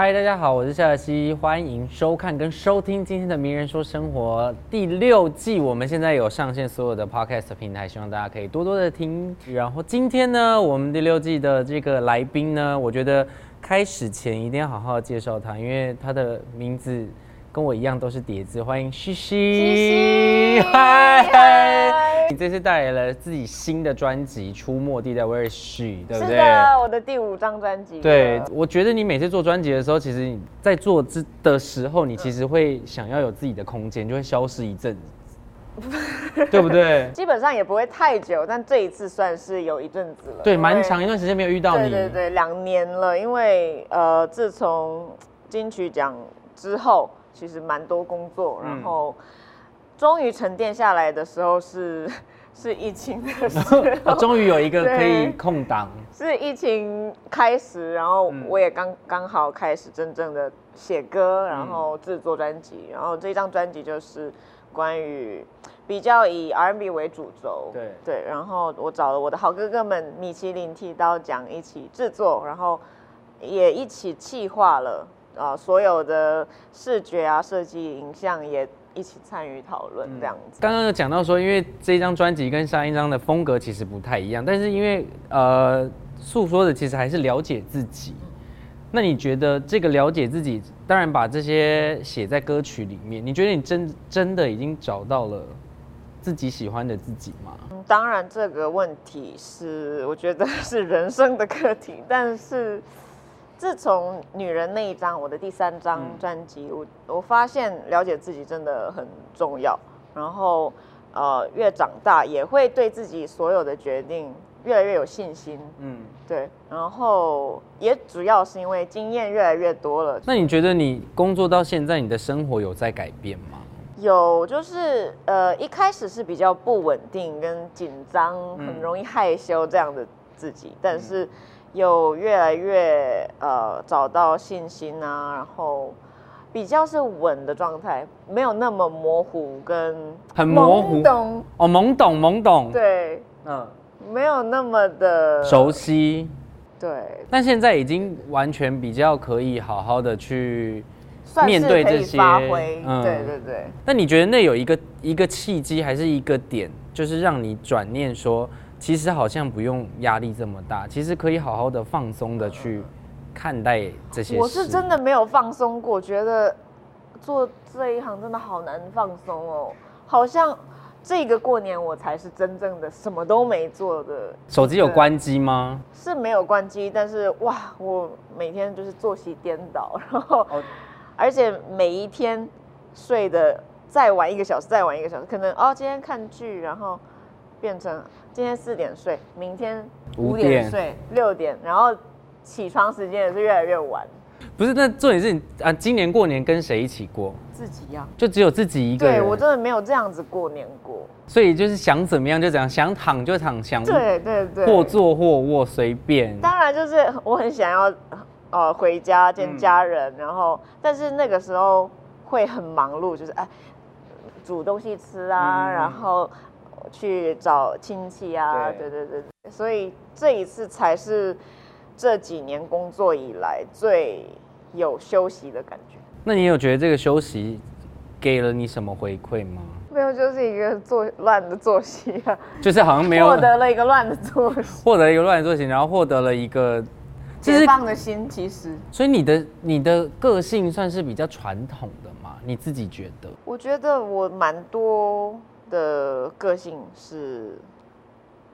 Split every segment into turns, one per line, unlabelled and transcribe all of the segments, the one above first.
嗨，大家好，我是夏曦，欢迎收看跟收听今天的《名人说生活》第六季。我们现在有上线所有的 podcast 平台，希望大家可以多多的听。然后今天呢，我们第六季的这个来宾呢，我觉得开始前一定要好好介绍他，因为他的名字跟我一样都是叠字。欢迎西西，嗨。你这次带来了自己新的专辑《出没地带》，Where is she？对不对？
是的，我的第五张专辑。
对，我觉得你每次做专辑的时候，其实你在做之的时候，你其实会想要有自己的空间，就会消失一阵子，对不对？
基本上也不会太久，但这一次算是有一阵子了。
对，蛮长一段时间没有遇到你。
对对对，两年了，因为呃，自从金曲奖之后，其实蛮多工作，然后。终于沉淀下来的时候是 是疫情的时候，
终于有一个可以空档。
是疫情开始，然后我也刚刚好开始真正的写歌，然后制作专辑，然后这张专辑就是关于比较以 R&B 为主轴，
对
对，然后我找了我的好哥哥们米其林剃刀奖一起制作，然后也一起企划了啊，所有的视觉啊设计、影像也。一起参与讨论这样子。
刚刚有讲到说，因为这张专辑跟上一张的风格其实不太一样，但是因为呃诉说的其实还是了解自己。那你觉得这个了解自己，当然把这些写在歌曲里面，你觉得你真真的已经找到了自己喜欢的自己吗？
当然这个问题是我觉得是人生的课题，但是。自从女人那一张，我的第三张专辑，我我发现了解自己真的很重要。然后，呃，越长大也会对自己所有的决定越来越有信心。嗯，对。然后也主要是因为经验越来越多了。
那你觉得你工作到现在，你的生活有在改变吗？
有，就是呃，一开始是比较不稳定跟紧张，很容易害羞这样的自己，但是。有越来越呃找到信心啊，然后比较是稳的状态，没有那么模糊跟
很模糊。
懂。
哦，懵懂懵懂，
对，嗯，没有那么的
熟悉，
对，
但现在已经完全比较可以好好的去面对这些，
嗯，对对对。
那你觉得那有一个一个契机，还是一个点，就是让你转念说？其实好像不用压力这么大，其实可以好好的放松的去看待这些。
我是真的没有放松过，觉得做这一行真的好难放松哦。好像这个过年我才是真正的什么都没做的。
手机有关机吗？
是没有关机，但是哇，我每天就是作息颠倒，然后而且每一天睡的再晚一个小时，再晚一个小时，可能哦今天看剧，然后变成。今天四点睡，明天五点睡，六点，然后起床时间也是越来越晚。
不是，那重点是啊，今年过年跟谁一起过？
自己呀，
就只有自己一个人。
对我真的没有这样子过年过。
所以就是想怎么样就怎样，想躺就躺，想
对对对，
或坐或卧随便。
当然就是我很想要呃回家见家人，然后但是那个时候会很忙碌，就是哎煮东西吃啊，然后。去找亲戚啊，对对对对，所以这一次才是这几年工作以来最有休息的感觉。
那你有觉得这个休息给了你什么回馈吗？
没有，就是一个作乱的作息啊，
就是好像没有
获得了一个乱的作息，
获得一个乱的作息，然后获得了一个
解放的心。其实，
所以你的你的个性算是比较传统的嘛？你自己觉得？
我觉得我蛮多。的个性是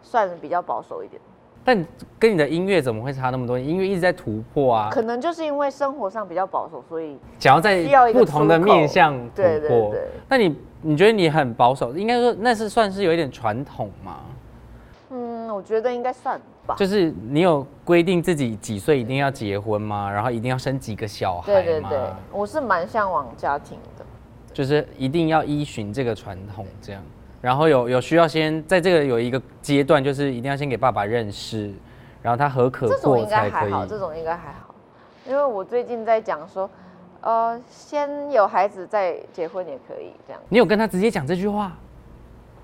算比较保守一点，
但跟你的音乐怎么会差那么多？音乐一直在突破啊，
可能就是因为生活上比较保守，所以
想要在不同的面向突破。那你你觉得你很保守，应该说那是算是有一点传统嘛？
嗯，我觉得应该算吧。
就是你有规定自己几岁一定要结婚吗？然后一定要生几个小孩
对对对，我是蛮向往家庭的。
就是一定要依循这个传统，这样，然后有有需要先在这个有一个阶段，就是一定要先给爸爸认识，然后他何可过才可以。
这种应该还好，因为我最近在讲说，呃，先有孩子再结婚也可以这样。
你有跟他直接讲这句话？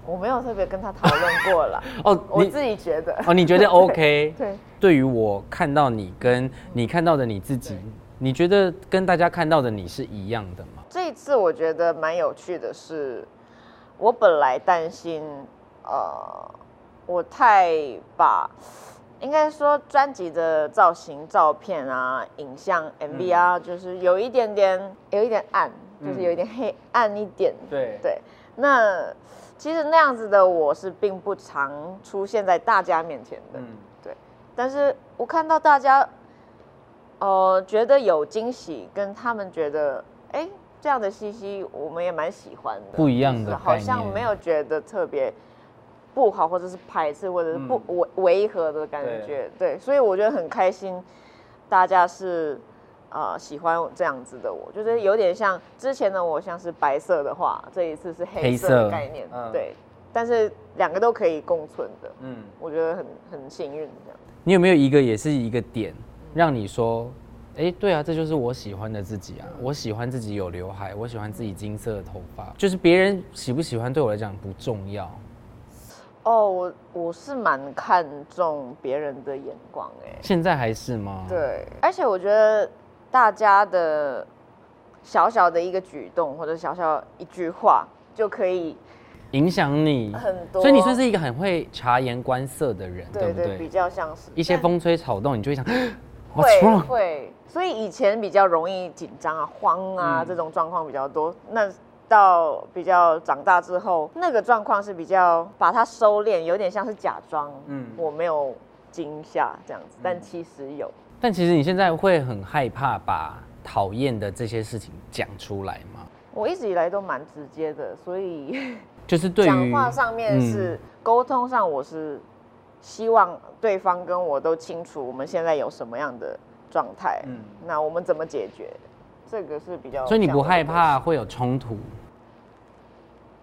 我没有特别跟他讨论过了。哦，我自己觉得。
哦，你觉得 OK？
对。
对于我看到你跟你看到的你自己。你觉得跟大家看到的你是一样的吗？
这一次我觉得蛮有趣的是，我本来担心，呃，我太把，应该说专辑的造型、照片啊、影像、MV 啊，就是有一点点，有一点暗，就是有一点黑暗一点。
对
对，那其实那样子的我是并不常出现在大家面前的。
嗯，
对，但是我看到大家，呃，觉得有惊喜，跟他们觉得，哎，这样的西西我们也蛮喜欢的，
不一样的
就是好像没有觉得特别不好，或者是排斥，或者是不违违和的感觉，对，所以我觉得很开心，大家是。呃，喜欢这样子的我，就是有点像之前的我，像是白色的话，这一次是黑
黑
色的概念，
嗯。
对，但是两个都可以共存的，
嗯，
我觉得很很幸运这样。
你有没有一个也是一个点，让你说，哎，对啊，这就是我喜欢的自己啊，我喜欢自己有刘海，我喜欢自己金色的头发，就是别人喜不喜欢对我来讲不重要。
哦，我我是蛮看重别人的眼光哎，
现在还是吗？，
对，而且我觉得大家的小小的一个举动或者小小一句话就可以
影响你
很多，
所以你算是一个很会察言观色的人，对不
对对，比？较像是
一些风吹草动，你就会想
会？会，所以以前比较容易紧张啊、慌啊、
嗯
这种状况比较多。那到比较长大之后，那个状况是比较把它收敛，有点像是假装，
嗯
嗯，我没有惊吓这样子，但其实有。
但其实你现在会很害怕把讨厌的这些事情讲出来吗？
我一直以来都蛮直接的，所以
就是对
讲
于
话上面
嗯
是沟通上，我是希望对方跟我都清楚我们现在有什么样的状态，
嗯
那我们怎么解决，这个是比较。
所以你不害怕会有冲突，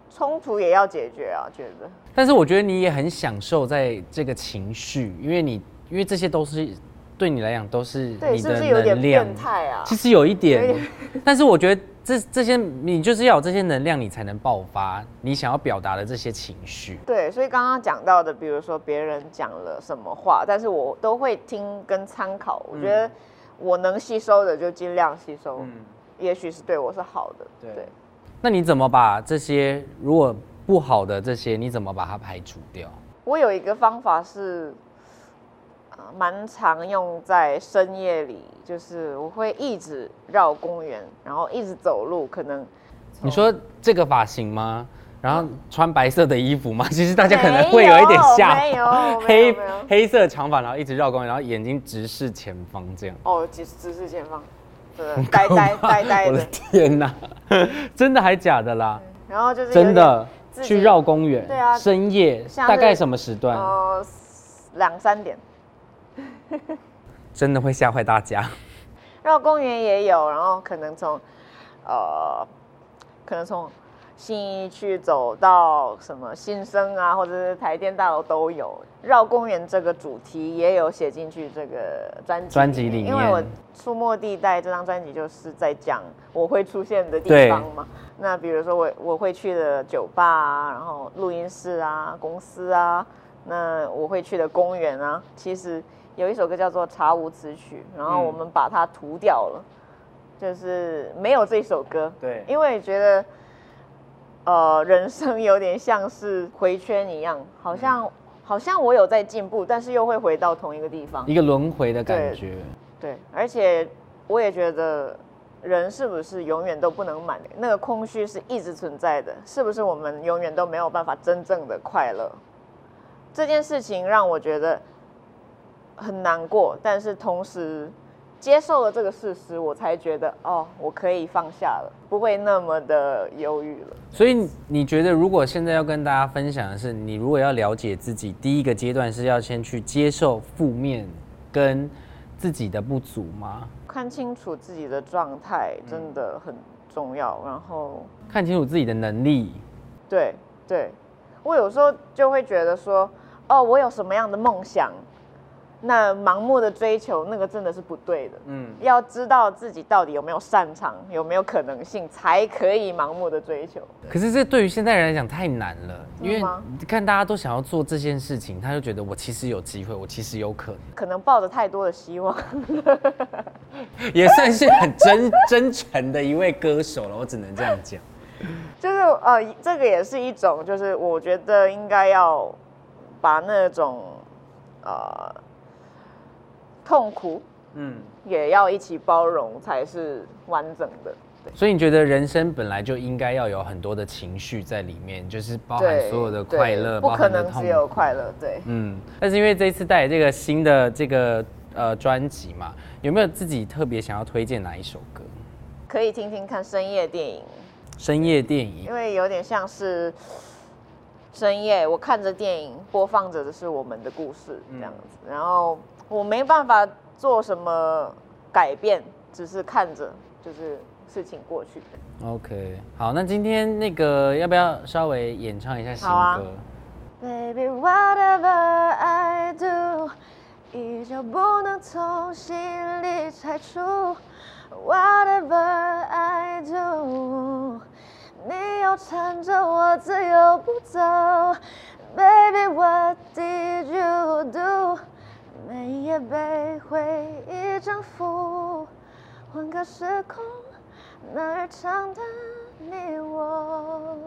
冲突也要解决啊，觉得。
但是我觉得你也很享受在这个情绪，因为你因为这些都是对你来讲都是
对，是不
你的
是有点
能量
变。态啊？
其实有一
有
点，但是我觉得这这些你就是要有这些能量，你才能爆发你想要表达的这些情绪。
对，所以刚刚讲到的，比如说别人讲了什么话，但是我都会听跟参考。我觉得我能吸收的就尽量吸收，嗯也许是对我是好的。
对
对，
那你怎么把这些如果不好的这些，你怎么把它排除掉？
我有一个方法是，呃，蛮常用在深夜里，就是我会一直绕公园，然后一直走路，可能
你说这个发型吗？然后穿白色的衣服吗？其实大家可能会有一点吓
没有
黑黑色长发，然后一直绕公园，然后眼睛直视前方这样。
哦，直直视前方，对，呆呆呆呆
我的
的，
天哪，真的还假的啦？
然后就是
真的去绕公园，
对啊
深夜大概什么时段？
呃两三点。
真的会吓坏大家。
绕公园也有，然后可能从呃，可能从新一区走到什么新生啊，或者是台电大楼都有。绕公园这个主题也有写进去这个专辑
专辑里面
因为我《出没地带》这张专辑就是在讲我会出现的地方嘛。那比如说我我会去的酒吧啊，然后录音室啊，公司啊，那我会去的公园啊，其实有一首歌叫做《查无此曲》，然后
嗯
我们把它涂掉了，就是没有这首歌。
对
因为觉得，呃，人生有点像是回圈一样，好像、好像我有在进步，但是又会回到同一个地方。
一个轮回的感觉。
对，而且我也觉得，人是不是永远都不能满？那个空虚是一直存在的，是不是我们永远都没有办法真正的快乐？这件事情让我觉得很难过，但是同时接受了这个事实，我才觉得哦，我可以放下了，不会那么的忧郁了。
所以你觉得，如果现在要跟大家分享的是，你如果要了解自己，第一个阶段是要先去接受负面跟自己的不足吗？
看清楚自己的状态真的很重要，然后
看清楚自己的能力，
对对，我有时候就会觉得说，哦，我有什么样的梦想，那盲目的追求，那个真的是不对的。嗯，要知道自己到底有没有擅长，有没有可能性，才可以盲目的追求。
可是这对于现代人来讲太难了，因为看大家都想要做这件事情，他就觉得我其实有机会，我其实有可能，
可能抱着太多的希望。
也算是很真 真诚的一位歌手了。我只能这样讲。
就是呃，这个也是一种，就是我觉得应该要把那种呃痛苦，
嗯，
也要一起包容，才是完整的。
所以你觉得人生本来就应该要有很多的情绪在里面，就是包含所有的快乐，
对不可能只有。快乐。对，
嗯，但是因为这一次带来这个新的这个呃专辑嘛，有没有自己特别想要推荐哪一首歌？
可以听听看深夜电影，
深夜电影
因为有点像是深夜，我看着电影播放着的是我们的故事这样子，然后我没办法做什么改变，只是看着就是事情过去。
，OK，好，那今天那个要不要稍微演唱一下新歌
？Baby, whatever I do，依旧不能从心里拆除。Whatever I do，你又缠着我，自由不走。Baby, what did you do？每夜被回忆征服，换个时空，那儿唱的你我。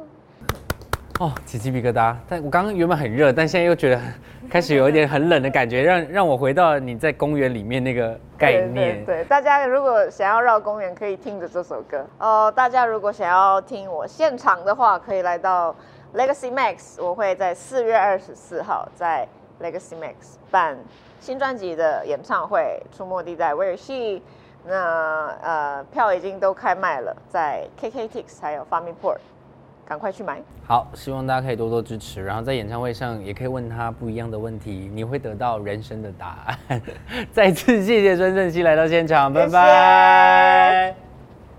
哦，起鸡皮疙瘩。但我刚刚原本很热，但现在又觉得开始有一点很冷的感觉，让让我回到你在公园里面那个概念。
对对，大家如果想要绕公园，可以听着这首歌。哦，大家如果想要听我现场的话，可以来到 Legacy Max，我会在四月二十四号在 Legacy Max 办新专辑的演唱会，出没地在威尔西。那呃，票已经都开卖了，在 KKTix 还有 f a m i Port，赶快去买。
好，希望大家可以多多支持，然后在演唱会上也可以问他不一样的问题，你会得到人生的答案。再次谢谢孙正熙来到现场，拜拜。